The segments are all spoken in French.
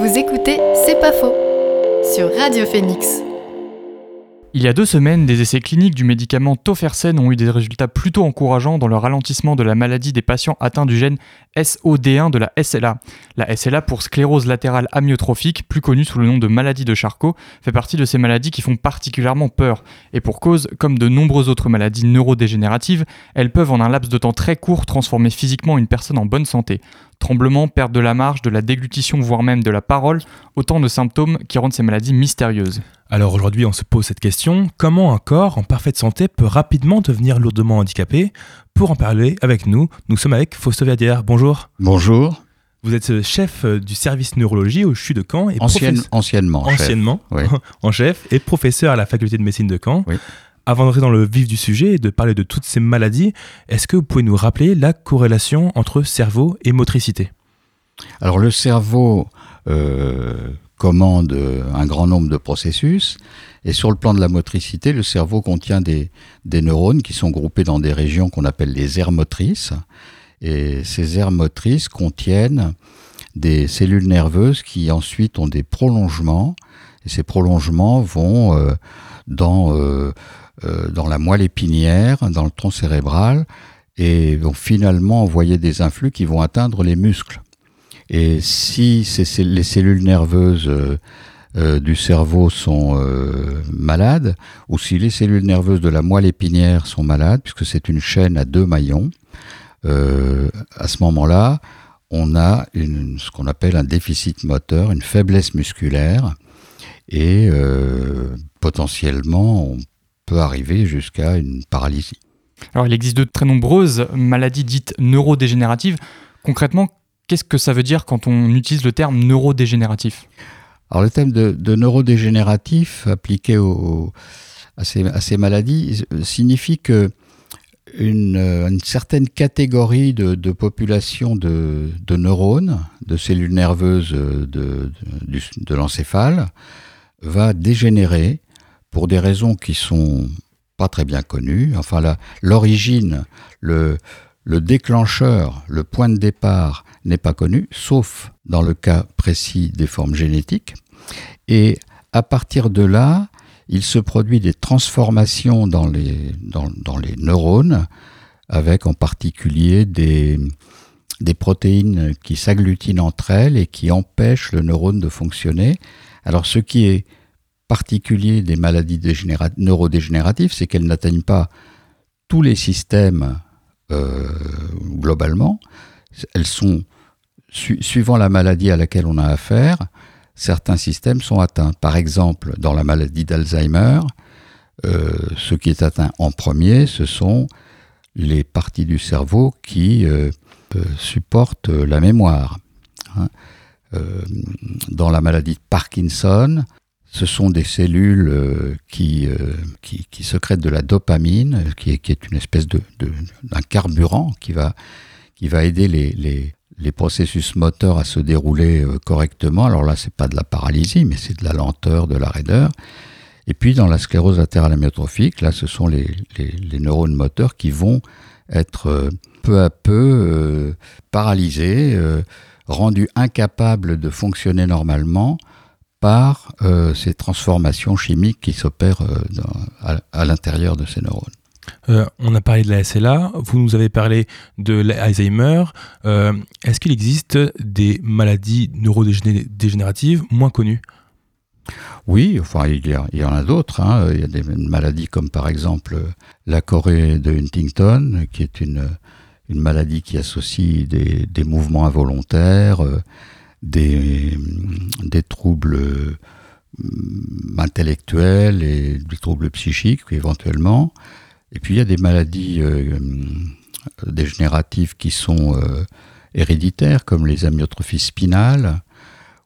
Vous écoutez C'est pas faux sur Radio Phoenix. Il y a deux semaines, des essais cliniques du médicament Tofersen ont eu des résultats plutôt encourageants dans le ralentissement de la maladie des patients atteints du gène SOD1 de la SLA. La SLA pour sclérose latérale amyotrophique, plus connue sous le nom de maladie de Charcot, fait partie de ces maladies qui font particulièrement peur. Et pour cause, comme de nombreuses autres maladies neurodégénératives, elles peuvent en un laps de temps très court transformer physiquement une personne en bonne santé. Tremblement, perte de la marge, de la déglutition, voire même de la parole, autant de symptômes qui rendent ces maladies mystérieuses. Alors aujourd'hui, on se pose cette question comment un corps en parfaite santé peut rapidement devenir lourdement handicapé Pour en parler avec nous, nous sommes avec Fausto Verdière. Bonjour. Bonjour. Vous êtes chef du service neurologie au CHU de Caen. Et Ancienne, anciennement. Anciennement, chef. en chef et professeur à la faculté de médecine de Caen. Oui. Avant d'entrer dans le vif du sujet et de parler de toutes ces maladies, est-ce que vous pouvez nous rappeler la corrélation entre cerveau et motricité? Alors le cerveau euh, commande un grand nombre de processus. Et sur le plan de la motricité, le cerveau contient des, des neurones qui sont groupés dans des régions qu'on appelle les aires motrices. Et ces aires motrices contiennent des cellules nerveuses qui ensuite ont des prolongements. Et ces prolongements vont euh, dans euh, euh, dans la moelle épinière, dans le tronc cérébral, et vont finalement envoyer des influx qui vont atteindre les muscles. Et si les cellules nerveuses euh, euh, du cerveau sont malades, ou si les cellules nerveuses de la moelle épinière sont malades, puisque c'est une chaîne à deux maillons, à ce moment-là, on a ce qu'on appelle un déficit moteur, une faiblesse musculaire, et potentiellement on arriver jusqu'à une paralysie. Alors il existe de très nombreuses maladies dites neurodégénératives. Concrètement, qu'est-ce que ça veut dire quand on utilise le terme neurodégénératif Alors le terme de, neurodégénératif appliqué à, ces, maladies signifie que une, certaine catégorie de, population de, neurones, de cellules nerveuses de, de l'encéphale, va dégénérer pour des raisons qui sont pas très bien connues. Enfin, l'origine, le déclencheur, le point de départ n'est pas connu, sauf dans le cas précis des formes génétiques. Et à partir de là, il se produit des transformations dans les, neurones, avec en particulier des, des protéines qui s'agglutinent entre elles et qui empêchent le neurone de fonctionner. Alors ce qui est particulier des maladies neurodégénératives, c'est qu'elles n'atteignent pas tous les systèmes euh, globalement. Elles sont, suivant la maladie à laquelle on a affaire, certains systèmes sont atteints. Par exemple, dans la maladie d'Alzheimer, euh, ce qui est atteint en premier, ce sont les parties du cerveau qui euh, supportent la mémoire. Hein. dans la maladie de Parkinson, ce sont des cellules euh, qui, euh, qui, secrètent de la dopamine, qui est, une espèce de, d'un carburant qui va, qui va aider les, les, les, processus moteurs à se dérouler euh, correctement. Alors là, c'est pas de la paralysie, mais c'est de la lenteur, de la raideur. Et puis dans la sclérose latérale amyotrophique, là, ce sont les, les, les neurones moteurs qui vont être peu à peu paralysés, rendus incapables de fonctionner normalement par euh, ces transformations chimiques qui s'opèrent euh, à, l'intérieur de ces neurones. Euh, on a parlé de la SLA, vous nous avez parlé de l'Alzheimer. Est-ce qu'il existe des maladies neurodégénératives moins connues? Oui, enfin, il y, en a d'autres. Hein. Il y a des maladies comme par exemple la Corée de Huntington, qui est une, maladie qui associe des, mouvements involontaires, des, des troubles euh, intellectuels et des troubles psychiques éventuellement. Et puis il y a des maladies euh, dégénératives qui sont euh, héréditaires, comme les amyotrophies spinales,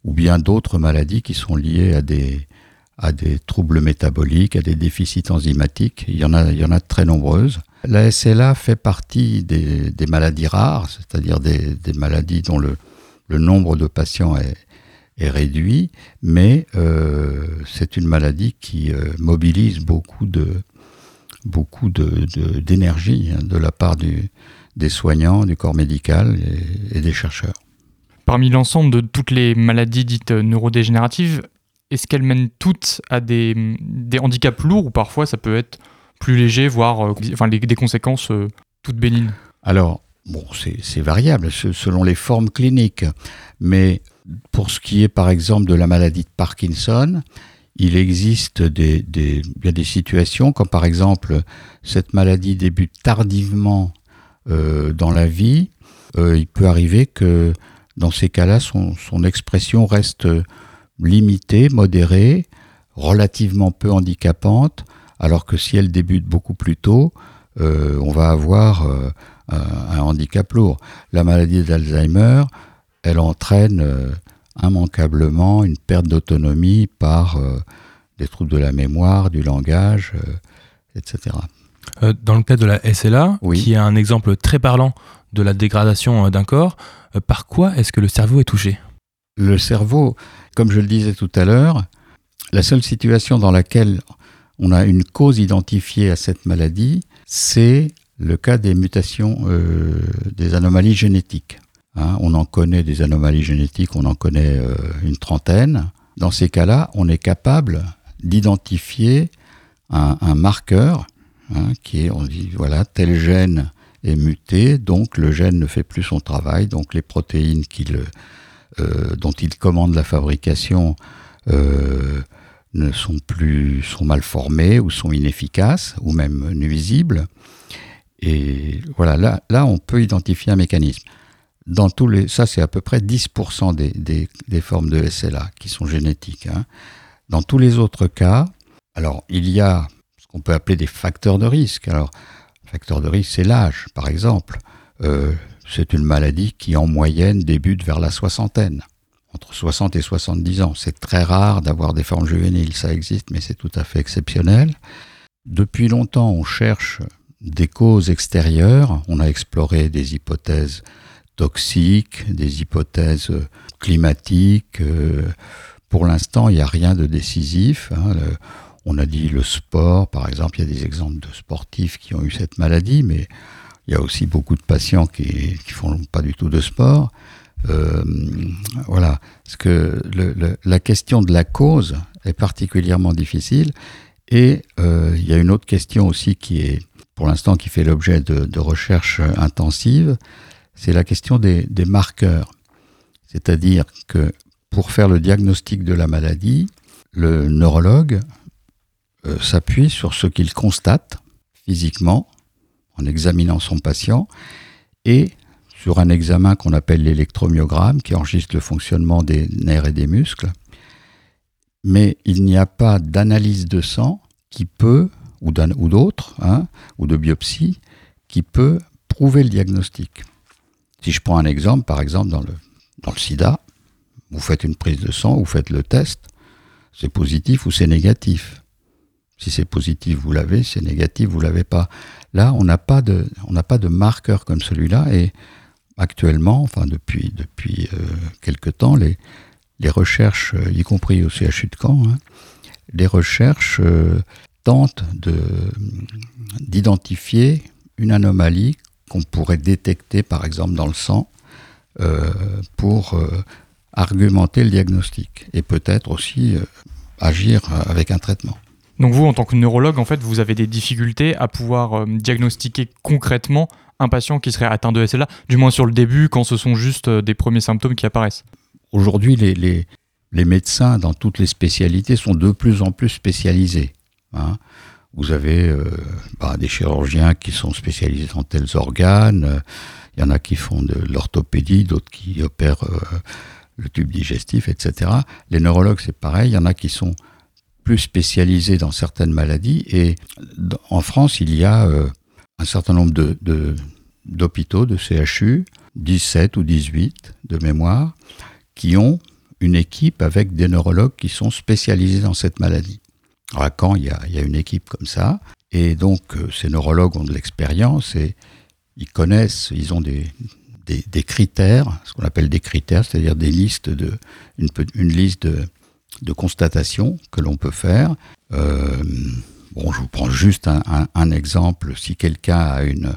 ou bien d'autres maladies qui sont liées à des, à des troubles métaboliques, à des déficits enzymatiques. Il y en a, il y en a très nombreuses. La SLA fait partie des, des maladies rares, c'est-à-dire des, des maladies dont le, le nombre de patients est, réduit, mais euh, c'est une maladie qui euh, mobilise beaucoup de beaucoup d'énergie de, hein, de, la part du, des soignants, du corps médical et, des chercheurs. Parmi l'ensemble de toutes les maladies dites neurodégénératives, est-ce qu'elles mènent toutes à des, des, handicaps lourds ou parfois ça peut être plus léger, voire euh, enfin, les, des conséquences euh, toutes bénignes? Alors, bon, c'est variable selon les formes cliniques, mais pour ce qui est par exemple de la maladie de Parkinson, il existe des, des, des situations comme par exemple cette maladie débute tardivement euh, dans la vie. Euh, il peut arriver que dans ces cas-là, son, son, expression reste limitée, modérée, relativement peu handicapante, alors que si elle débute beaucoup plus tôt, euh, on va avoir euh, un, handicap lourd. La maladie d'Alzheimer, elle entraîne immanquablement une perte d'autonomie par euh, des troubles de la mémoire, du langage, euh, etc. dans le cas de la SLA, oui. qui est un exemple très parlant de la dégradation d'un corps, par quoi est-ce que le cerveau est touché? Le cerveau, comme je le disais tout à l'heure, la seule situation dans laquelle on a une cause identifiée à cette maladie, c'est le cas des mutations, euh, des anomalies génétiques. Hein, on en connaît des anomalies génétiques, on en connaît euh, une trentaine. Dans ces cas-là, on est capable d'identifier un, marqueur hein, qui est, on dit, voilà, tel gène est muté, donc le gène ne fait plus son travail, donc les protéines euh, dont il commande la fabrication euh, ne sont plus mal formées ou sont inefficaces ou même nuisibles. Et voilà, là, là on peut identifier un mécanisme. Dans tous les, ça, c'est à peu près 10% des, des, des, formes de SLA qui sont génétiques. Hein. Dans tous les autres cas, alors il y a ce qu'on peut appeler des facteurs de risque. Alors, facteur de risque, c'est l'âge, par exemple. Euh, c'est une maladie qui, en moyenne, débute vers la soixantaine, entre 60 et 70 ans. C'est très rare d'avoir des formes juvéniles, ça existe, mais c'est tout à fait exceptionnel. Depuis longtemps, on cherche des causes extérieures. On a exploré des hypothèses toxiques, des hypothèses climatiques. Pour l'instant, il n'y a rien de décisif. Hein. On a dit le sport, par exemple, il y a des exemples de sportifs qui ont eu cette maladie, mais il y a aussi beaucoup de patients qui ne font pas du tout de sport. Euh, voilà, parce que la question de la cause est particulièrement difficile. Et euh, il y a une autre question aussi qui est, pour l'instant, qui fait l'objet de recherches intensives, c'est la question des, marqueurs. C'est-à-dire que pour faire le diagnostic de la maladie, le neurologue euh, s'appuie sur ce qu'il constate physiquement en examinant son patient et sur un examen qu'on appelle l'électromyogramme qui enregistre le fonctionnement des nerfs et des muscles. Mais il n'y a pas d'analyse de sang qui peut, ou d'autres, hein, ou de biopsie, qui peut prouver le diagnostic. Si je prends un exemple, par exemple dans le, sida, vous faites une prise de sang, vous faites le test, c'est positif ou c'est négatif. Si c'est positif, vous l'avez, c'est négatif, vous l'avez pas. Là, on n'a pas de, marqueur comme celui-là et actuellement, depuis depuis euh, quelque temps, les recherches, y compris au CHU de Caen, hein, les recherches euh, tentent de d'identifier une anomalie qu'on pourrait détecter, par exemple, dans le sang, euh, pour argumenter le diagnostic et peut-être aussi agir avec un traitement. Donc vous, en tant que neurologue, en fait, vous avez des difficultés à pouvoir euh, diagnostiquer concrètement un patient qui serait atteint de SLA, du moins sur le début, quand ce sont juste euh, des premiers symptômes qui apparaissent. Aujourd'hui, les, les, les, médecins dans toutes les spécialités sont de plus en plus spécialisés. Hein. Vous avez euh, bah, des chirurgiens qui sont spécialisés dans tels organes, il y en a qui font de l'orthopédie, d'autres qui opèrent euh, le tube digestif, etc. Les neurologues, c'est pareil, il y en a qui sont plus spécialisés dans certaines maladies. Et en France, il y a euh, un certain nombre de, de, d'hôpitaux, de CHU, 17 ou 18 de mémoire, qui ont une équipe avec des neurologues qui sont spécialisés dans cette maladie. À Caen, il y a, il une équipe comme ça. Et donc, euh, ces neurologues ont de l'expérience et ils connaissent, ils ont des, critères, ce qu'on appelle des critères, c'est-à-dire des listes de, une, liste de, de constatation que l'on peut faire. Euh, bon, je vous prends juste un, exemple. Si quelqu'un a une,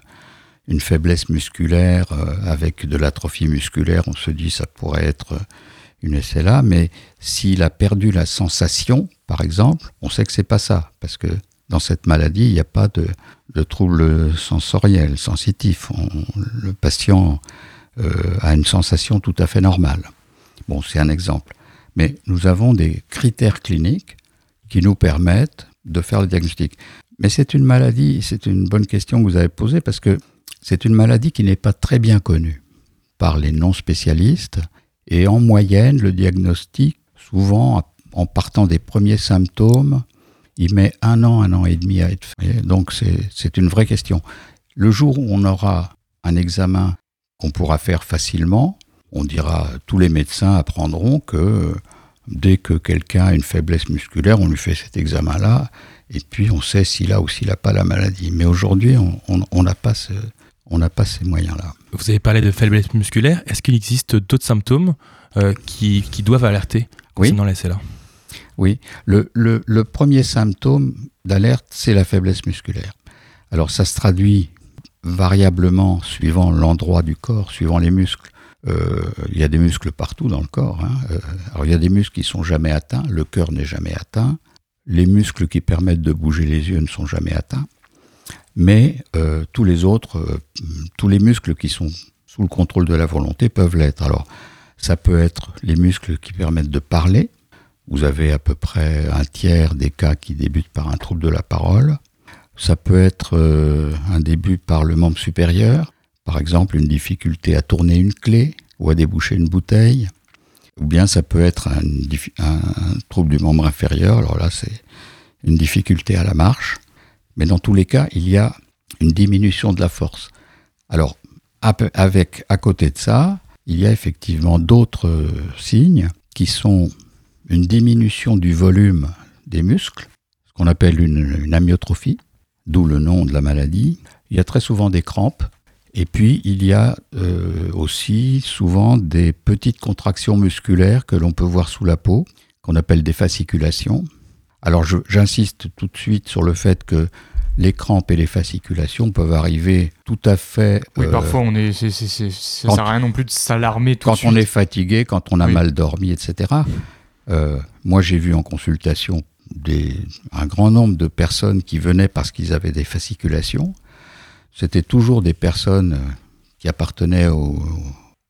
une faiblesse musculaire euh, avec de l'atrophie musculaire, on se dit ça pourrait être une SLA, mais s'il a perdu la sensation, par exemple, on sait que c'est pas ça, parce que dans cette maladie, il n'y a pas de, trouble sensoriel, sensitif. le patient euh, a une sensation tout à fait normale. Bon, c'est un exemple. Mais nous avons des critères cliniques qui nous permettent de faire le diagnostic. Mais c'est une maladie, c'est une bonne question que vous avez posée parce que c'est une maladie qui n'est pas très bien connue par les non-spécialistes. Et en moyenne, le diagnostic, souvent en partant des premiers symptômes, il met un an, un an et demi à être fait. Donc c'est une vraie question. Le jour où on aura un examen qu'on pourra faire facilement, on dira, tous les médecins apprendront que dès que quelqu'un a une faiblesse musculaire, on lui fait cet examen-là, et puis on sait s'il a ou s'il n'a pas la maladie. Mais aujourd'hui, on n'a pas, ce, pas ces moyens-là. Vous avez parlé de faiblesse musculaire. Est-ce qu'il existe d'autres symptômes euh, qui, qui, doivent alerter concernant oui. la SLA Oui, le, le, le premier symptôme d'alerte, c'est la faiblesse musculaire. Alors ça se traduit variablement suivant l'endroit du corps, suivant les muscles. Euh, il y a des muscles partout dans le corps. Hein. Euh, alors il y a des muscles qui sont jamais atteints, le cœur n'est jamais atteint, les muscles qui permettent de bouger les yeux ne sont jamais atteints, mais euh, tous les autres, euh, tous les muscles qui sont sous le contrôle de la volonté peuvent l'être. Alors ça peut être les muscles qui permettent de parler. Vous avez à peu près un tiers des cas qui débutent par un trouble de la parole. Ça peut être euh, un début par le membre supérieur, par exemple une difficulté à tourner une clé ou à déboucher une bouteille, ou bien ça peut être un, un trouble du membre inférieur, alors là c'est une difficulté à la marche, mais dans tous les cas il y a une diminution de la force. Alors avec à côté de ça, il y a effectivement d'autres euh, signes qui sont une diminution du volume des muscles, ce qu'on appelle une, amyotrophie, d'où le nom de la maladie. Il y a très souvent des crampes et puis, il y a euh, aussi souvent des petites contractions musculaires que l'on peut voir sous la peau, qu'on appelle des fasciculations. Alors, j'insiste tout de suite sur le fait que les crampes et les fasciculations peuvent arriver tout à fait. Oui, euh, parfois, on est, c est, c est, ça ne sert à rien non plus de s'alarmer tout Quand de suite. on est fatigué, quand on a oui. mal dormi, etc. Euh, moi, j'ai vu en consultation des, un grand nombre de personnes qui venaient parce qu'ils avaient des fasciculations c'était toujours des personnes qui appartenaient au,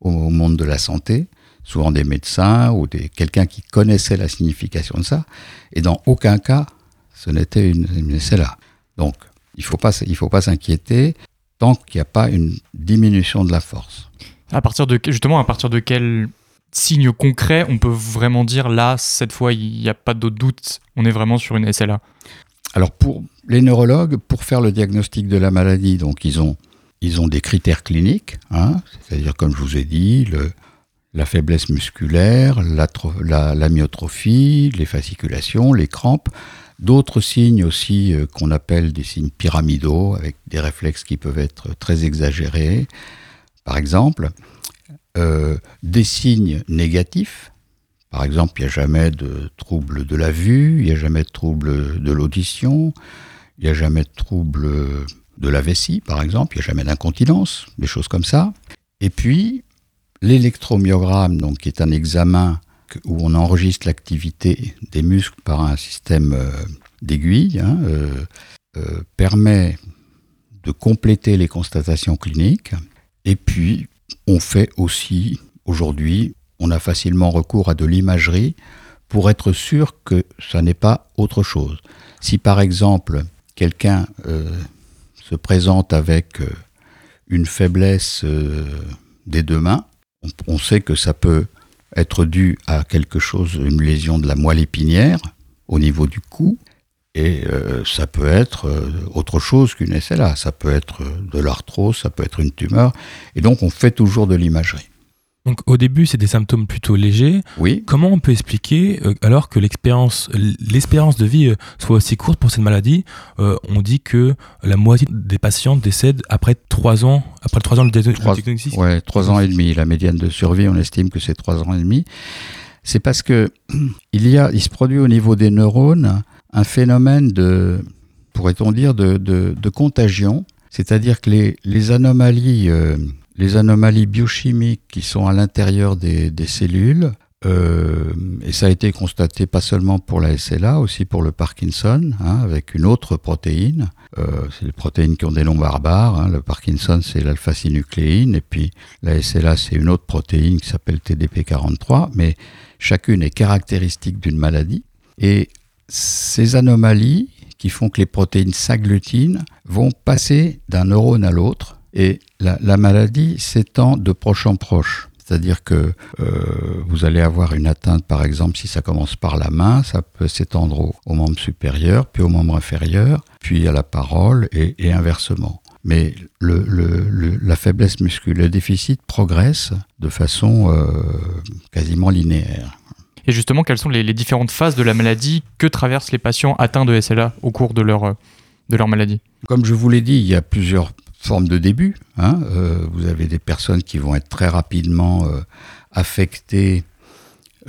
au, monde de la santé, souvent des médecins ou des, quelqu'un qui connaissait la signification de ça. Et dans aucun cas, ce n'était une, une SLA. Donc, il ne faut pas, il faut pas s'inquiéter tant qu'il n'y a pas une diminution de la force. À partir de, justement, à partir de quel signe concret on peut vraiment dire là, cette fois, il n'y a pas d'autre doute, on est vraiment sur une SLA alors pour les neurologues, pour faire le diagnostic de la maladie, donc ils ont, ils ont des critères cliniques, hein, c'est-à-dire comme je vous ai dit, le, la faiblesse musculaire, la, les fasciculations, les crampes, d'autres signes aussi euh, qu'on appelle des signes pyramidaux, avec des réflexes qui peuvent être très exagérés, par exemple, euh, des signes négatifs, par exemple, il n'y a jamais de trouble de la vue, il n'y a jamais de trouble de l'audition, il n'y a jamais de trouble de la vessie, par exemple, il n'y a jamais d'incontinence, des choses comme ça. Et puis, l'électromyogramme, donc, qui est un examen où on enregistre l'activité des muscles par un système euh, d'aiguille, hein, euh, euh, permet de compléter les constatations cliniques. Et puis, on fait aussi aujourd'hui on a facilement recours à de l'imagerie pour être sûr que ça n'est pas autre chose. Si par exemple quelqu'un se présente avec une faiblesse des deux mains, on, sait que ça peut être dû à quelque chose, une lésion de la moelle épinière au niveau du cou, et euh, ça peut être autre chose qu'une SLA, ça peut être de l'arthrose, ça peut être une tumeur, et donc on fait toujours de l'imagerie. Donc au début, c'est des symptômes plutôt légers. Oui. Comment on peut expliquer, euh, alors que l'expérience, l'espérance de vie euh, soit aussi courte pour cette maladie, euh, on dit que la moitié des patients décèdent après trois ans, après trois ans de diagnostic? Ouais, trois ans et demi. La médiane de survie, on estime que c'est trois ans et demi. C'est parce que il y a, il se produit au niveau des neurones un phénomène de, pourrait-on dire, de, de, de contagion. C'est-à-dire que les, les anomalies, les anomalies biochimiques qui sont à l'intérieur des, cellules, euh, et ça a été constaté pas seulement pour la SLA, aussi pour le Parkinson, hein, avec une autre protéine. Euh, c'est les protéines qui ont des noms barbares. Hein. Le Parkinson, c'est l'alpha-synucléine, et puis la SLA, c'est une autre protéine qui s'appelle TDP43, mais chacune est caractéristique d'une maladie. Et ces anomalies qui font que les protéines s'agglutinent vont passer d'un neurone à l'autre, et la, la maladie s'étend de proche en proche. C'est-à-dire que euh, vous allez avoir une atteinte, par exemple, si ça commence par la main, ça peut s'étendre au, au membre supérieur, puis au membre inférieur, puis à la parole et, et inversement. Mais le, le, le, la faiblesse musculaire, le déficit progresse de façon euh, quasiment linéaire. Et justement, quelles sont les, les, différentes phases de la maladie que traversent les patients atteints de SLA au cours de leur, de leur maladie? Comme je vous l'ai dit, il y a plusieurs forme de début. Hein. Euh, vous avez des personnes qui vont être très rapidement euh, affectées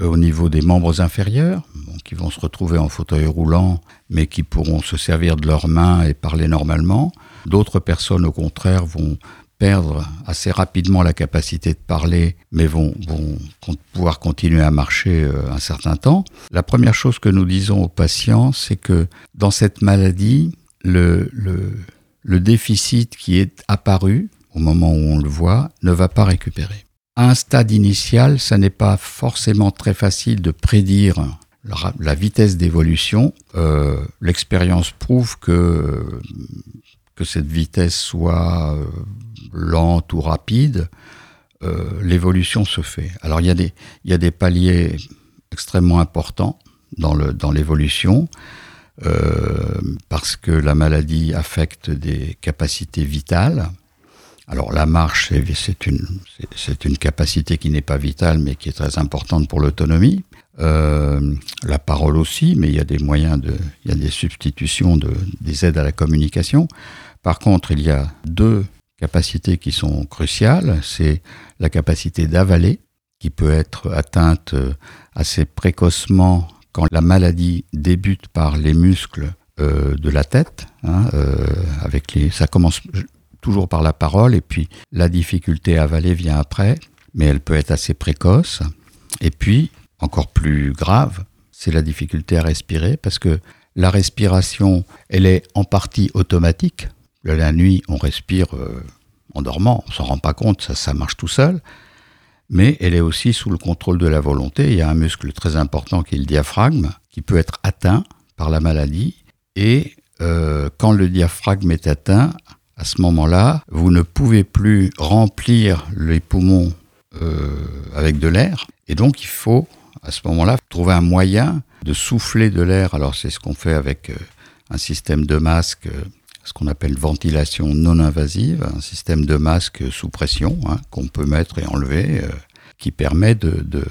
euh, au niveau des membres inférieurs, qui vont se retrouver en fauteuil roulant, mais qui pourront se servir de leurs mains et parler normalement. D'autres personnes, au contraire, vont perdre assez rapidement la capacité de parler, mais vont, pouvoir continuer à marcher un certain temps. La première chose que nous disons aux patients, c'est que dans cette maladie, le le déficit qui est apparu au moment où on le voit ne va pas récupérer. À un stade initial, ça n'est pas forcément très facile de prédire la vitesse d'évolution. Euh, L'expérience prouve que, que cette vitesse soit euh, lente ou rapide, euh, l'évolution se fait. Alors il y, a des, paliers extrêmement importants dans l'évolution. Parce que la maladie affecte des capacités vitales. Alors la marche, c'est une, une capacité qui n'est pas vitale, mais qui est très importante pour l'autonomie. Euh, la parole aussi, mais il y a des moyens de, il y a des substitutions de, des aides à la communication. Par contre, il y a deux capacités qui sont cruciales. C'est la capacité d'avaler, qui peut être atteinte assez précocement la maladie débute par les muscles euh, de la tête, hein, euh, avec les, ça commence toujours par la parole et puis la difficulté à avaler vient après, mais elle peut être assez précoce. Et puis, encore plus grave, c'est la difficulté à respirer parce que la respiration, elle est en partie automatique. La nuit, on respire euh, en dormant, on s'en rend pas compte, ça, ça marche tout seul mais elle est aussi sous le contrôle de la volonté. Il y a un muscle très important qui est le diaphragme, qui peut être atteint par la maladie. Et euh, quand le diaphragme est atteint, à ce moment-là, vous ne pouvez plus remplir les poumons euh, avec de l'air. Et donc, il faut, à ce moment-là, trouver un moyen de souffler de l'air. Alors, c'est ce qu'on fait avec euh, un système de masque ce qu'on appelle ventilation non invasive, un système de masque sous pression hein, qu'on peut mettre et enlever, euh, qui permet de,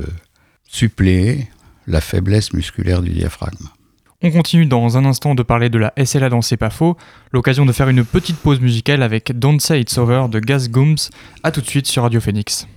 suppléer la faiblesse musculaire du diaphragme. On continue dans un instant de parler de la SLA dans C'est pas faux, l'occasion de faire une petite pause musicale avec Don't Say It's Over de Gas Gooms. A tout de suite sur Radio Phoenix.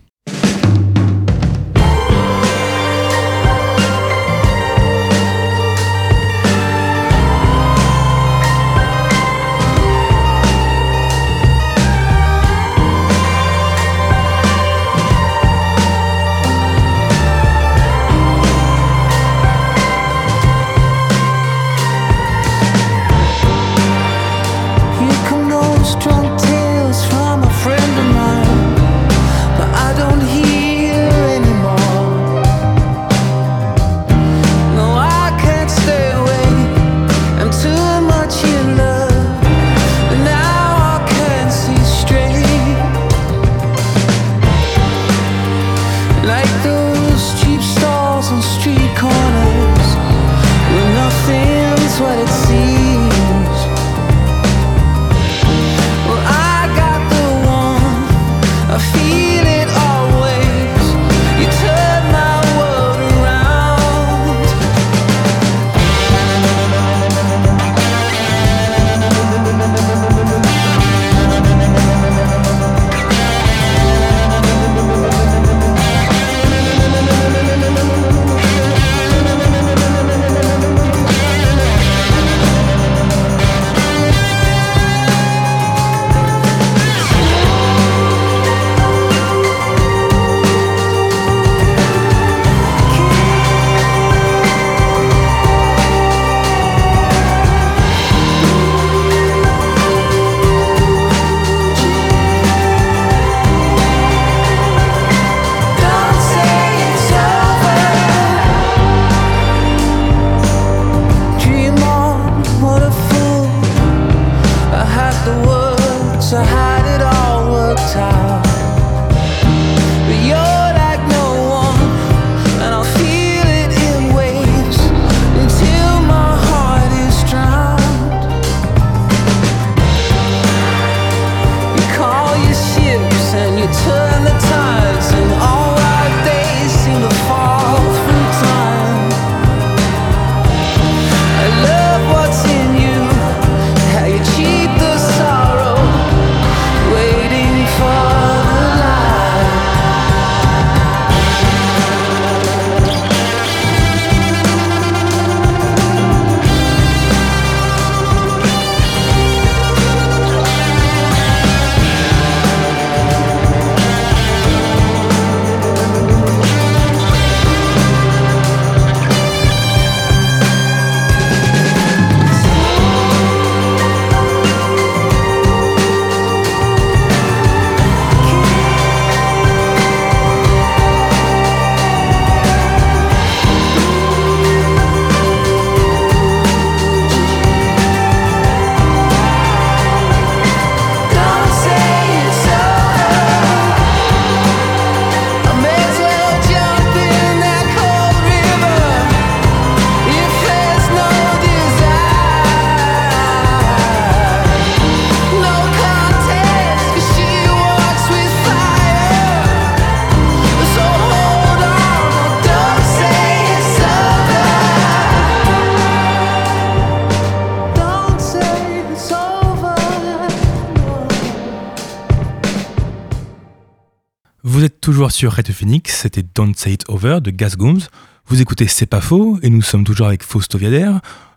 Êtes toujours sur Radio Phoenix, c'était Don't Say It Over de Gas Gooms. Vous écoutez C'est pas faux et nous sommes toujours avec Fausto Viader,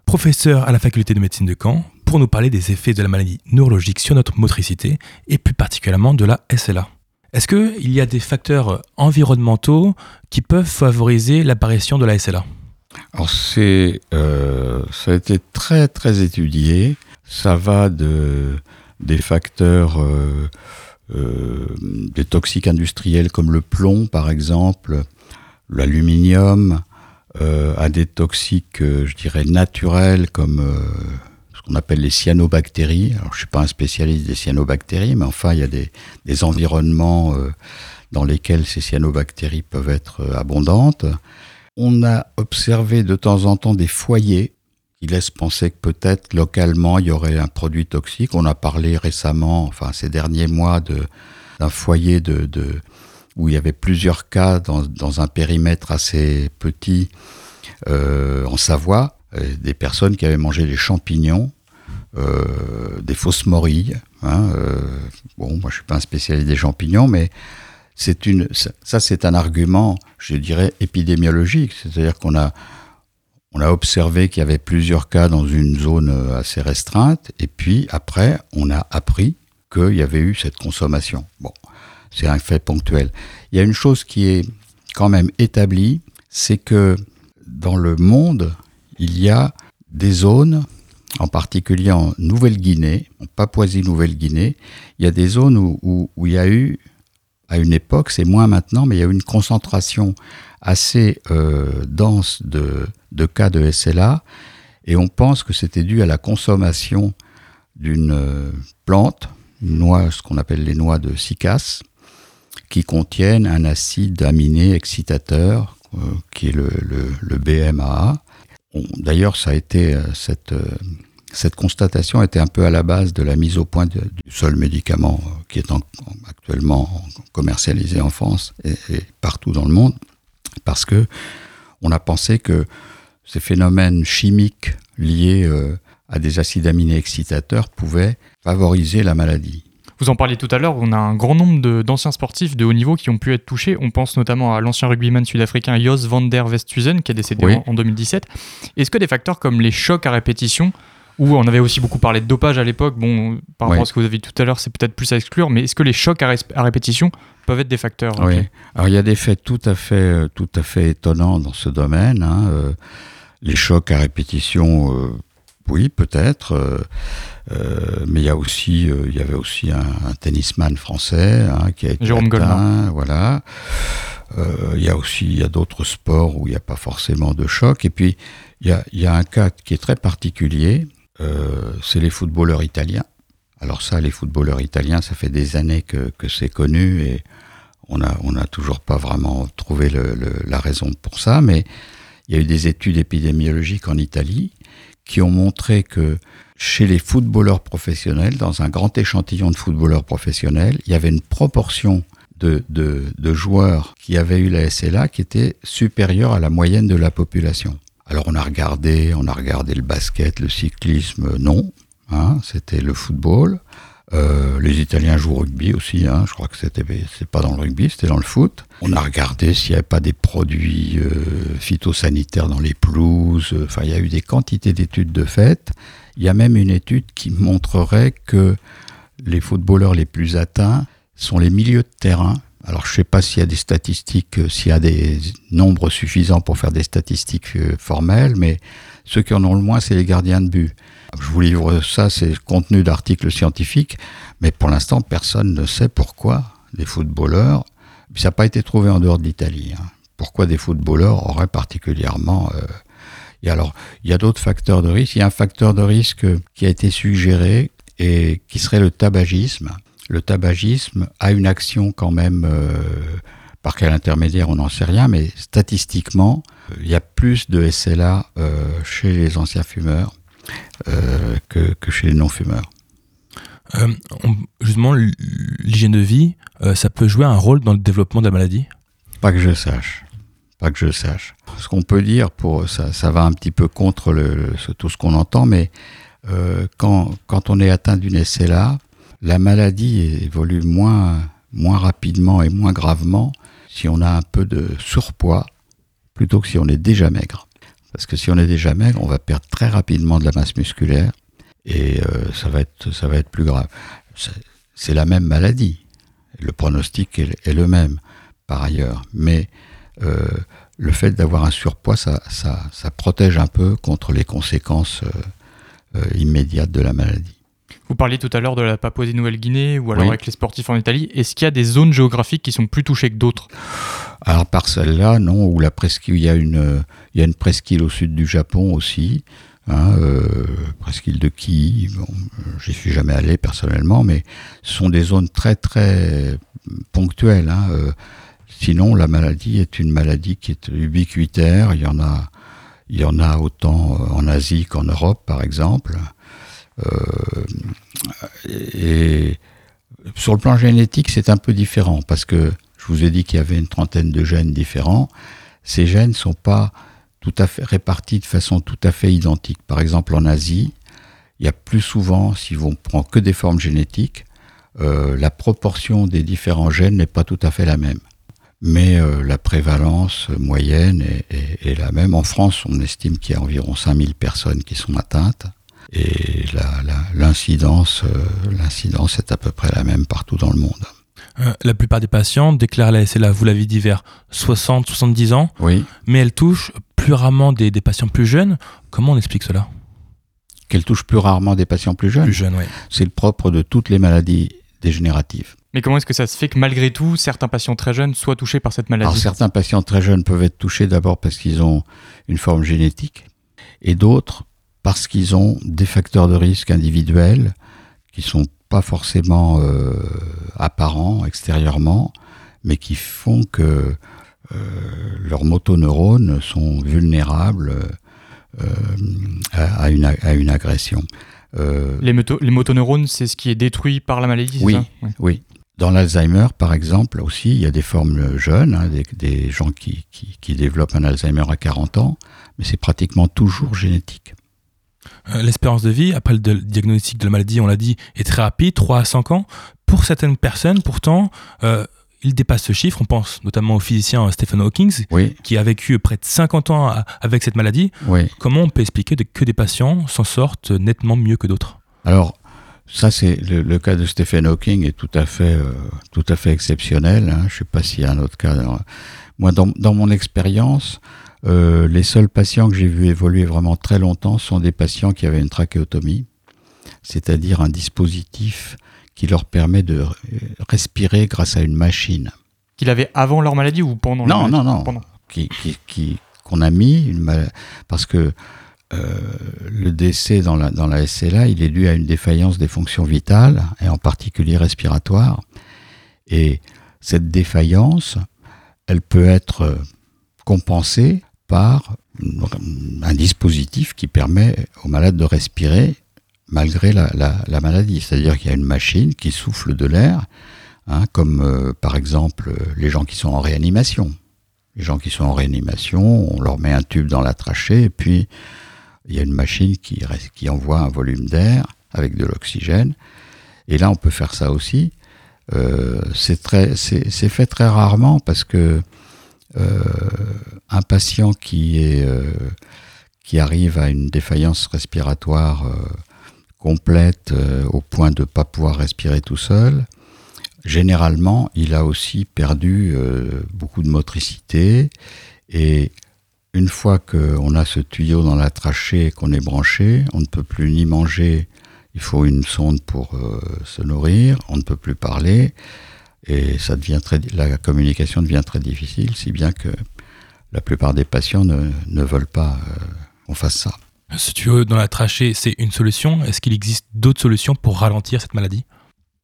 professeur à la faculté de médecine de Caen, pour nous parler des effets de la maladie neurologique sur notre motricité et plus particulièrement de la SLA. Est-ce qu'il y a des facteurs environnementaux qui peuvent favoriser l'apparition de la SLA Alors c'est, euh, ça a été très très étudié. Ça va de des facteurs euh, des toxiques industriels comme le plomb par exemple, l'aluminium, euh, à des toxiques, euh, je dirais, naturels comme euh, ce qu'on appelle les cyanobactéries. Alors, je suis pas un spécialiste des cyanobactéries, mais enfin, il y a des, des environnements euh, dans lesquels ces cyanobactéries peuvent être euh, abondantes. On a observé de temps en temps des foyers qui laissent penser que peut-être localement il y aurait un produit toxique. On a parlé récemment, enfin ces derniers mois, d'un foyer où il y avait plusieurs cas dans, un périmètre assez petit euh, en Savoie, des personnes qui avaient mangé des champignons, euh, des fausses morilles. hein, euh, bon, moi je suis pas un spécialiste des champignons, mais une, ça, c'est un argument, je dirais, épidémiologique. C'est-à-dire qu'on a, on a observé qu'il y avait plusieurs cas dans une zone euh, assez restreinte, et puis après, on a appris qu'il y avait eu cette consommation. Bon, c'est un fait ponctuel. Il y a une chose qui est quand même établie, c'est que dans le monde, il y a des zones, en particulier en Nouvelle-Guinée, en Papouasie-Nouvelle-Guinée, il y a des zones où, il y a eu, à une époque, c'est moins maintenant, mais il y a eu une concentration assez euh, dense de, de cas de SLA, et on pense que c'était dû à la consommation d'une euh, plante, une noix, ce qu'on appelle les noix de cycas, qui contiennent un acide aminé excitateur, euh, qui est le, le, BMAA. D'ailleurs, ça a été euh, cette, cette constatation était un peu à la base de la mise au point du seul médicament qui est en- en- actuellement commercialisé en France et, et partout dans le monde, parce que on a pensé que ces phénomènes chimiques liés euh, à des acides aminés excitateurs pouvaient favoriser la maladie. Vous en parliez tout à l'heure, on a un grand nombre d'anciens sportifs de haut niveau qui ont pu être touchés. On pense notamment à l'ancien rugbyman sud-africain Jos van der Westhuizen qui est décédé Oui. en, en 2017. Est-ce que des facteurs comme les chocs à répétition, où on avait aussi beaucoup parlé de dopage à l'époque, bon, par rapport Oui. à ce que vous avez dit tout à l'heure, c'est peut-être plus à exclure, mais est-ce que les chocs à, répétition peuvent être des facteurs Oui. Alors il y a des faits tout à fait, euh, tout à fait étonnants dans ce domaine. hein, euh, les chocs à répétition, euh, oui, peut-être. euh, euh, mais il y a aussi, euh, il y avait aussi un, un tennisman français hein, qui a été Jérôme atteint, Voilà. Euh, il y a aussi, il y a d'autres sports où il n'y a pas forcément de choc. Et puis il y a, il y a un cas qui est très particulier. euh, c'est les footballeurs italiens. Alors ça, les footballeurs italiens, ça fait des années que, que c'est connu et on n'a on a toujours pas vraiment trouvé le- le- la raison pour ça, mais il y a eu des études épidémiologiques en Italie qui ont montré que chez les footballeurs professionnels, dans un grand échantillon de footballeurs professionnels, il y avait une proportion de, de, de joueurs qui avaient eu la SLA qui était supérieure à la moyenne de la population. Alors on a regardé, on a regardé le basket, le cyclisme, non, hein, c'était le football. Euh, les Italiens jouent au rugby aussi, hein, je crois que c'était c'est pas dans le rugby, c'était dans le foot. On a regardé s'il n'y avait pas des produits euh, phytosanitaires dans les pelouses. Enfin, il y a eu des quantités d'études de fait. Il y a même une étude qui montrerait que les footballeurs les plus atteints sont les milieux de terrain. Alors, je ne sais pas s'il y a des statistiques, euh, s'il y a des nombres suffisants pour faire des statistiques euh, formelles, mais ceux qui en ont le moins, c'est les gardiens de but. Je vous livre ça, c'est contenu d'articles scientifiques, mais pour l'instant, personne ne sait pourquoi des footballeurs, ça n'a pas été trouvé en dehors de l'Italie, hein. pourquoi des footballeurs auraient particulièrement... euh, et alors, il y a d'autres facteurs de risque. Il y a un facteur de risque qui a été suggéré et qui serait le tabagisme. Le tabagisme a une action quand même, euh, par quel intermédiaire, on n'en sait rien, mais statistiquement, il y a plus de SLA euh, chez les anciens fumeurs euh, que, que chez les non-fumeurs. Euh, justement, l'hygiène de vie, euh, ça peut jouer un rôle dans le développement de la maladie? Pas que je sache. Pas que je sache. Ce qu'on peut dire, pour ça, ça va un petit peu contre tout ce qu'on entend, mais euh, quand, quand on est atteint d'une SLA, la maladie évolue moins, moins rapidement et moins gravement si on a un peu de surpoids plutôt que si on est déjà maigre. Parce que si on est déjà maigre, on va perdre très rapidement de la masse musculaire et euh, ça, va être, ça va être plus grave. C'est la même maladie. Le pronostic est, le même par ailleurs. Mais euh, le fait d'avoir un surpoids, ça, ça, protège un peu contre les conséquences euh, immédiates de la maladie. Vous parliez tout à l'heure de la Papouasie-Nouvelle-Guinée ou alors avec les sportifs en Italie. Est-ce qu'il y a des zones géographiques qui sont plus touchées que d'autres? Alors par celle-là, non. Où la presqu'île, il y a une, il y a une presqu'île au sud du Japon aussi. Hein, euh, presqu'île de Ki. Bon, j'y suis jamais allé personnellement, mais ce sont des zones très très ponctuelles. Hein, euh, sinon, la maladie est une maladie qui est ubiquitaire. Il y en a, il y en a autant en Asie qu'en Europe, par exemple. Euh, et sur le plan génétique, c'est un peu différent parce que je vous ai dit qu'il y avait une trentaine de gènes différents. Ces gènes ne sont pas tout à fait répartis de façon tout à fait identique. Par exemple, en Asie, il y a plus souvent, si on prend que des formes génétiques, euh, la proportion des différents gènes n'est pas tout à fait la même. Mais euh, la prévalence moyenne est, est, la même. En France, on estime qu'il y a environ 5000 personnes qui sont atteintes. Et l'incidence euh, est à peu près la même partout dans le monde. Euh, la plupart des patients déclarent la SLA, vous l'avez dit, vers 60-70 ans. Oui. Mais elle touche plus rarement des, des patients plus jeunes. Comment on explique cela? Qu'elle touche plus rarement des patients plus jeunes Plus jeunes, oui. C'est le propre de toutes les maladies dégénératives. Mais comment est-ce que ça se fait que malgré tout, certains patients très jeunes soient touchés par cette maladie? Alors, certains patients très jeunes peuvent être touchés d'abord parce qu'ils ont une forme génétique, et d'autres parce qu'ils ont des facteurs de risque individuels qui sont pas forcément euh, apparents extérieurement, mais qui font que euh, leurs motoneurones sont vulnérables euh, à, une, à, une, agression. les, les, motoneurones, c'est ce qui est détruit par la maladie, oui, ça? Oui. Dans l'Alzheimer, par exemple, aussi, il y a des formes jeunes, hein, des, des, gens qui, qui, qui développent un Alzheimer à 40 ans, mais c'est pratiquement toujours génétique. Euh, l'espérance de vie, après le diagnostic de la maladie, on l'a dit, est très rapide, 3 à 5 ans. Pour certaines personnes, pourtant, euh, il dépasse ce chiffre. On pense notamment au physicien Stephen Hawking, qui a vécu près de 50 ans avec cette maladie. Comment on peut expliquer que des patients s'en sortent nettement mieux que d'autres? Alors, ça, c'est le, cas de Stephen Hawking est tout à fait, euh, tout à fait exceptionnel. Hein. Je ne sais pas s'il y a un autre cas. Moi, dans, dans mon expérience, euh, les seuls patients que j'ai vu évoluer vraiment très longtemps sont des patients qui avaient une trachéotomie, c'est-à-dire un dispositif qui leur permet de respirer grâce à une machine. Qu'il avait avant leur maladie ou pendant Non, non, non. Pendant. Qui, qui, qu'on a mis, une parce que euh, le décès dans la, dans la SLA, il est dû à une défaillance des fonctions vitales, et en particulier respiratoires. Et cette défaillance, elle peut être compensée par un dispositif qui permet aux malades de respirer malgré la, maladie. C'est-à-dire qu'il y a une machine qui souffle de l'air, hein, comme euh, par exemple les gens qui sont en réanimation. Les gens qui sont en réanimation, on leur met un tube dans la trachée et puis il y a une machine qui, envoie un volume d'air avec de l'oxygène. Et là, on peut faire ça aussi. Euh, c'est fait très rarement parce que euh, un patient euh, qui arrive à une défaillance respiratoire euh, complète au point de ne pas pouvoir respirer tout seul, généralement, il a aussi perdu beaucoup de motricité. Et une fois qu'on a ce tuyau dans la trachée et qu'on est branché, on ne peut plus ni manger, il faut une sonde pour se nourrir, on ne peut plus parler, et ça devient très, la communication devient très difficile, si bien que la plupart des patients ne, ne veulent pas euh, qu'on fasse ça. Ce tuyau dans la trachée, c'est une solution. Est-ce qu'il existe d'autres solutions pour ralentir cette maladie?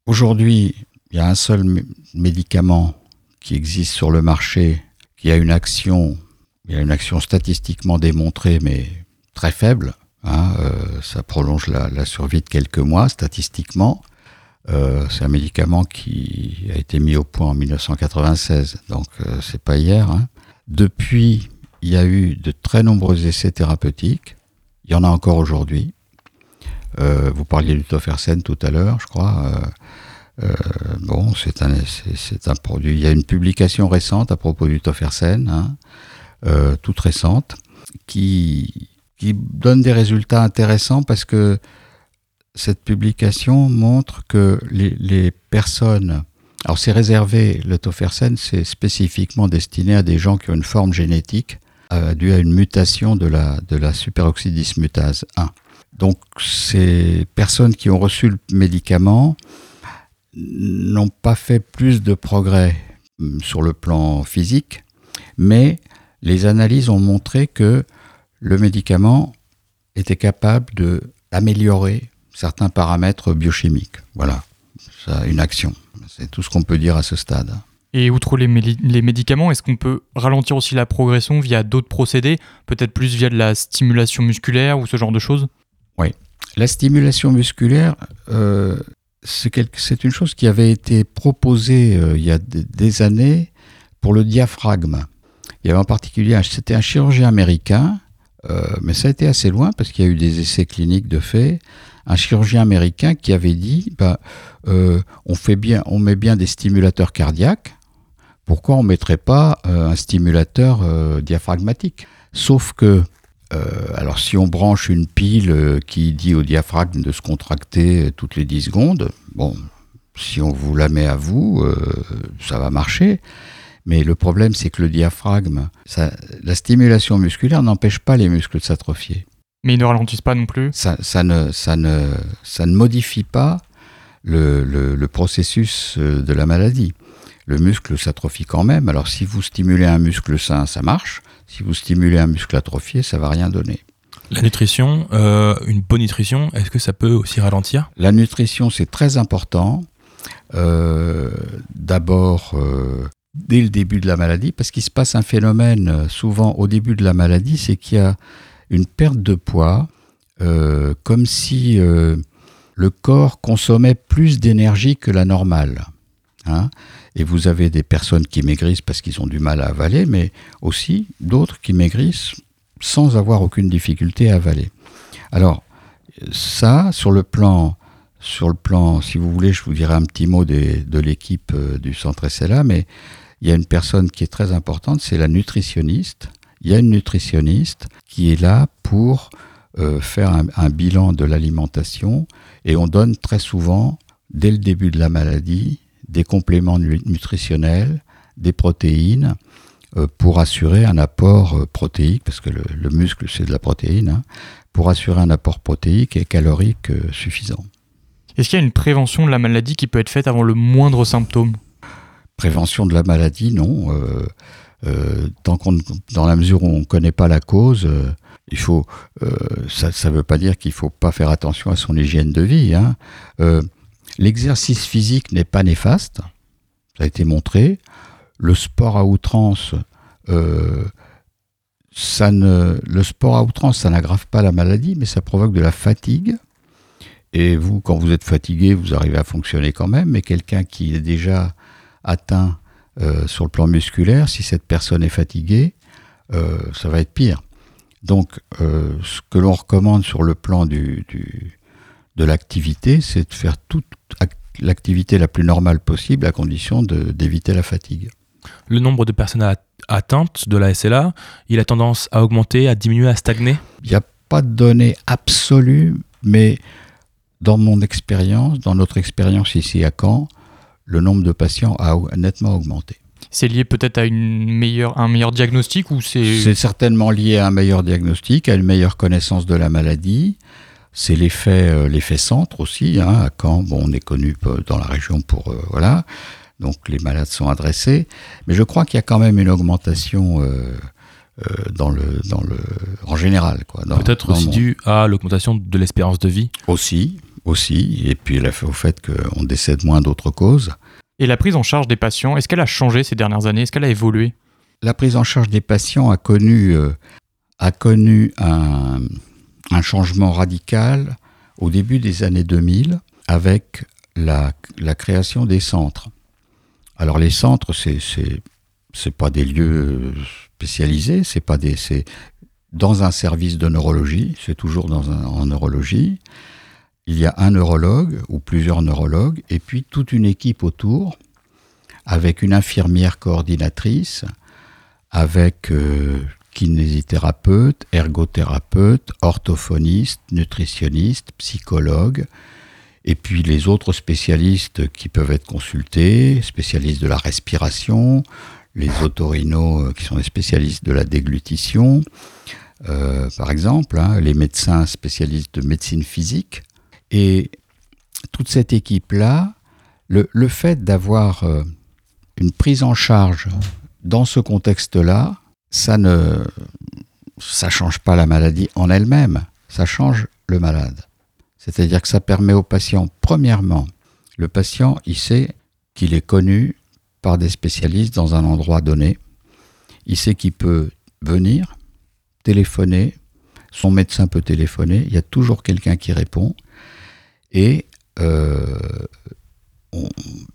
Aujourd'hui, il y a un seul médicament qui existe sur le marché, qui a une action, il y a une action statistiquement démontrée, mais très faible. Hein, euh, ça prolonge la, la, survie de quelques mois statistiquement. Euh, c'est un médicament qui a été mis au point en 1996, donc euh, c'est pas hier. Hein. Depuis, il y a eu de très nombreux essais thérapeutiques. Il y en a encore aujourd'hui. Euh, vous parliez du tofersen tout à l'heure, je crois. Euh, bon, c'est un, produit. Il y a une publication récente à propos du tofersen, hein, euh, toute récente, qui, qui donne des résultats intéressants parce que cette publication montre que les, les personnes. Alors, c'est réservé, le tofersen, c'est spécifiquement destiné à des gens qui ont une forme génétique euh, due à une mutation de la, de la superoxydismutase 1. Donc, ces personnes qui ont reçu le médicament n'ont pas fait plus de progrès hum, sur le plan physique, mais les analyses ont montré que le médicament était capable d'améliorer certains paramètres biochimiques. Voilà, ça a une action. C'est tout ce qu'on peut dire à ce stade. Et outre les, médicaments, est-ce qu'on peut ralentir aussi la progression via d'autres procédés, peut-être plus via de la stimulation musculaire ou ce genre de choses? La stimulation musculaire, euh, c'est une chose qui avait été proposée euh, il y a des, années pour le diaphragme. Il y avait en particulier, c'était un chirurgien américain, euh, mais ça a été assez loin parce qu'il y a eu des essais cliniques de fait. Un chirurgien américain qui avait dit, bah, on fait bien, on met bien des stimulateurs cardiaques. Pourquoi on mettrait pas euh, un stimulateur euh, diaphragmatique? Sauf que euh, alors si on branche une pile qui dit au diaphragme de se contracter toutes les 10 secondes, bon, si on vous la met à vous, ça va marcher. Mais le problème, c'est que le diaphragme, ça- la stimulation musculaire n'empêche pas les muscles de s'atrophier. Mais ils ne ralentissent pas non plus? Ça, ça ne, ça, ne, ça ne modifie pas le, le- le processus de la maladie. Le muscle s'atrophie quand même. Alors si vous stimulez un muscle sain, ça marche. Si vous stimulez un muscle atrophié, ça va rien donner. La nutrition, euh, une bonne nutrition, est-ce que ça peut aussi ralentir? La nutrition, c'est très important. Euh, D'abord, euh, dès le début de la maladie, parce qu'il se passe un phénomène souvent au début de la maladie, c'est qu'il y a une perte de poids, comme si le corps consommait plus d'énergie que la normale. hein. Et vous avez des personnes qui maigrissent parce qu'ils ont du mal à avaler, mais aussi d'autres qui maigrissent sans avoir aucune difficulté à avaler. Alors, ça, sur le plan sur le plan, si vous voulez, je vous dirai un petit mot de l'équipe euh, du centre SLA, mais il y a une personne qui est très importante, c'est la nutritionniste. Il y a une nutritionniste qui est là pour euh, faire un bilan de l'alimentation et on donne très souvent, dès le début de la maladie, des compléments nu- nutritionnels, des protéines, euh, pour assurer un apport euh, protéique, parce que le, le muscle c'est de la protéine, hein, pour assurer un apport protéique et calorique euh, suffisant. Est-ce qu'il y a une prévention de la maladie qui peut être faite avant le moindre symptôme? Prévention de la maladie, non. Euh, euh, tant qu'on, dans la mesure où on ne connaît pas la cause, euh, il faut. ça ne veut pas dire qu'il ne faut pas faire attention à son hygiène de vie. hein. L'exercice physique n'est pas néfaste, ça a été montré. Le sport à outrance, euh, le sport à outrance, ça n'aggrave pas la maladie, mais ça provoque de la fatigue. Et vous, quand vous êtes fatigué, vous arrivez à fonctionner quand même. Mais quelqu'un qui est déjà atteint euh, sur le plan musculaire, si cette personne est fatiguée, euh, ça va être pire. Donc, ce que l'on recommande sur le plan du- de l'activité, c'est de faire toute ac- l'activité la plus normale possible à condition d'éviter la fatigue. Le nombre de personnes atteintes de la SLA, il a tendance à augmenter, à diminuer, à stagner? Il n'y a pas de données absolues, mais dans mon expérience, dans notre expérience ici à Caen, le nombre de patients a nettement augmenté. C'est lié peut-être à une meilleure, un meilleur diagnostic ou c'est... C'est certainement lié à un meilleur diagnostic, à une meilleure connaissance de la maladie. C'est l'effet, euh, l'effet centre aussi. Hein, à Caen, bon, on est connu dans la région pour euh, voilà. Donc les malades sont adressés, mais je crois qu'il y a quand même une augmentation euh, dans le dans le en général Peut-être aussi dû à l'augmentation de l'espérance de vie. aussi aussi et puis le fait- au fait qu'on décède moins d'autres causes. Et la prise en charge des patients, est-ce qu'elle a changé ces dernières années? Est-ce qu'elle a évolué? La prise en charge des patients a connu, euh, a connu un, un changement radical au début des années 2000 avec la, création des centres. Alors les centres, c'est c'est pas des lieux spécialisés, c'est pas des dans un service de neurologie, c'est toujours dans un, en neurologie. il y a un neurologue ou plusieurs neurologues, et puis toute une équipe autour, avec une infirmière coordinatrice, avec euh, kinésithérapeute, ergothérapeute, orthophoniste, nutritionniste, psychologue, et puis les autres spécialistes qui peuvent être consultés, spécialistes de la respiration, les otorinos euh, qui sont des spécialistes de la déglutition, euh, par exemple, hein, les médecins spécialistes de médecine physique. Et toute cette équipe-là, le, le, fait d'avoir euh, une prise en charge dans ce contexte-là, ça ne ça change pas la maladie en elle-même, ça change le malade. C'est-à-dire que ça permet au patient, premièrement, le patient, il sait qu'il est connu par des spécialistes dans un endroit donné. Il sait qu'il peut venir, téléphoner, son médecin peut téléphoner, il y a toujours quelqu'un qui répond. Et euh,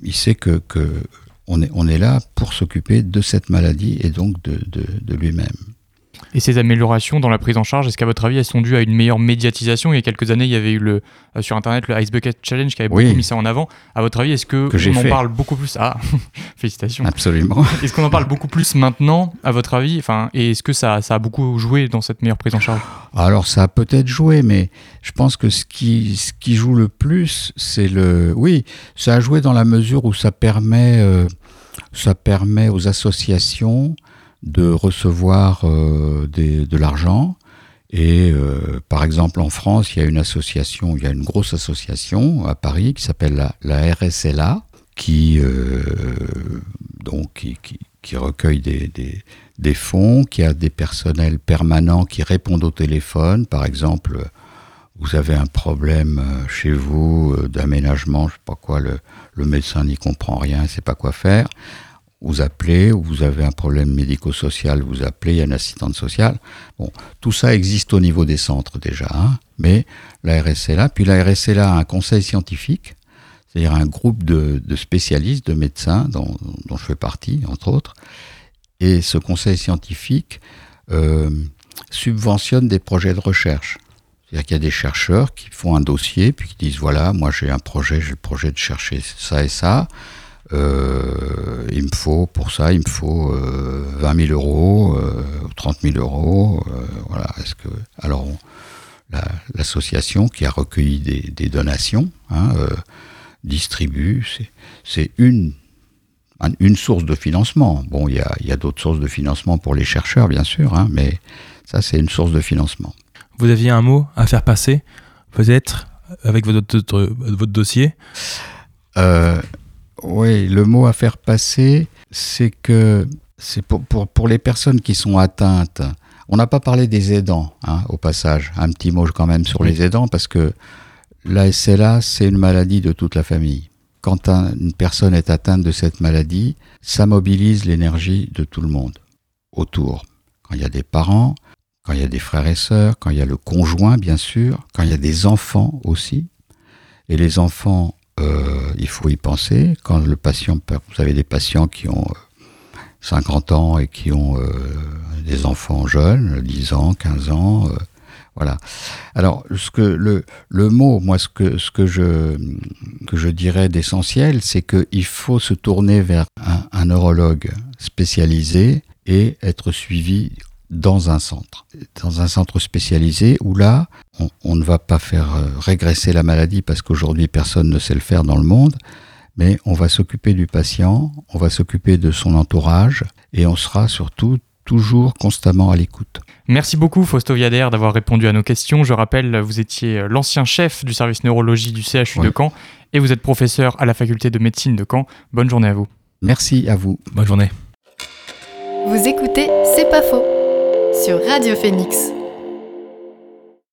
il sait que on, est, on, est, là pour s'occuper de cette maladie et donc de, de, de lui-même. Et ces améliorations dans la prise en charge, est-ce qu'à votre avis, elles sont dues à une meilleure médiatisation? Il y a quelques années, il y avait eu le, euh, sur Internet le Ice Bucket Challenge qui avait oui. beaucoup mis ça en avant. À votre avis, est-ce que, que on en fait. parle beaucoup plus? Ah, félicitations. Absolument. Est-ce qu'on en parle beaucoup plus maintenant, à votre avis? Enfin, Et est-ce que ça, ça a beaucoup joué dans cette meilleure prise en charge? Alors, ça a peut-être joué, mais je pense que ce qui, ce qui joue le plus, c'est le. Oui, ça a joué dans la mesure où ça permet, euh, ça permet aux associations de recevoir euh, de l'argent. Et euh, par exemple, en France, il y a une association, il y a une grosse association à Paris qui s'appelle la, la, RSLA, qui, euh, donc, qui, recueille des, fonds, qui a des personnels permanents qui répondent au téléphone. Par exemple, vous avez un problème chez vous d'aménagement, je sais pas quoi, le, le médecin n'y comprend rien, ne sait pas quoi faire vous appelez, ou vous avez un problème médico-social, vous appelez, il y a une assistante sociale. Bon, tout ça existe au niveau des centres déjà, hein, mais la RSLA, puis la RSLA a un conseil scientifique, c'est-à-dire un groupe de, spécialistes, de médecins, dont, dont, je fais partie, entre autres, et ce conseil scientifique euh, subventionne des projets de recherche. C'est-à-dire qu'il y a des chercheurs qui font un dossier, puis qui disent, voilà, moi j'ai un projet, j'ai le projet de chercher ça et ça, euh, il me faut pour ça, il me faut euh, 20 000 euros, euh, 30 000 euros. euh, voilà. Est-ce que alors l'association la, qui a recueilli des, des donations hein, euh, distribue, c'est une une source de financement. Bon, il y a, y a d'autres sources de financement pour les chercheurs, bien sûr, hein, mais ça, c'est une source de financement. Vous aviez un mot à faire passer, peut-être, avec votre, votre, votre dossier? Euh, oui, le mot à faire passer, c'est que c'est pour, pour, pour, les personnes qui sont atteintes. On n'a pas parlé des aidants, hein, au passage. Un petit mot quand même sur oui. les aidants, parce que la SLA, c'est une maladie de toute la famille. Quand un, une personne est atteinte de cette maladie, ça mobilise l'énergie de tout le monde autour. Quand il y a des parents, quand il y a des frères et sœurs, quand il y a le conjoint, bien sûr, quand il y a des enfants aussi. Et les enfants euh, il faut y penser. Quand le patient, vous avez des patients qui ont euh, 50 ans et qui ont euh, des enfants jeunes, 10 ans, 15 ans, euh, voilà. Alors, ce que le, le mot, moi, ce que, ce que je, que je dirais d'essentiel, c'est qu'il faut se tourner vers un neurologue spécialisé et être suivi dans un centre, dans un centre spécialisé où là, on, on ne va pas faire régresser la maladie parce qu'aujourd'hui personne ne sait le faire dans le monde, mais on va s'occuper du patient, on va s'occuper de son entourage et on sera surtout toujours constamment à l'écoute. Merci beaucoup Fausto Viader d'avoir répondu à nos questions. Je rappelle, vous étiez l'ancien chef du service neurologie du CHU de Caen et vous êtes professeur à la faculté de médecine de Caen. Bonne journée à vous. Merci à vous. Bonne journée. Vous écoutez C'est pas faux sur Radio Phoenix.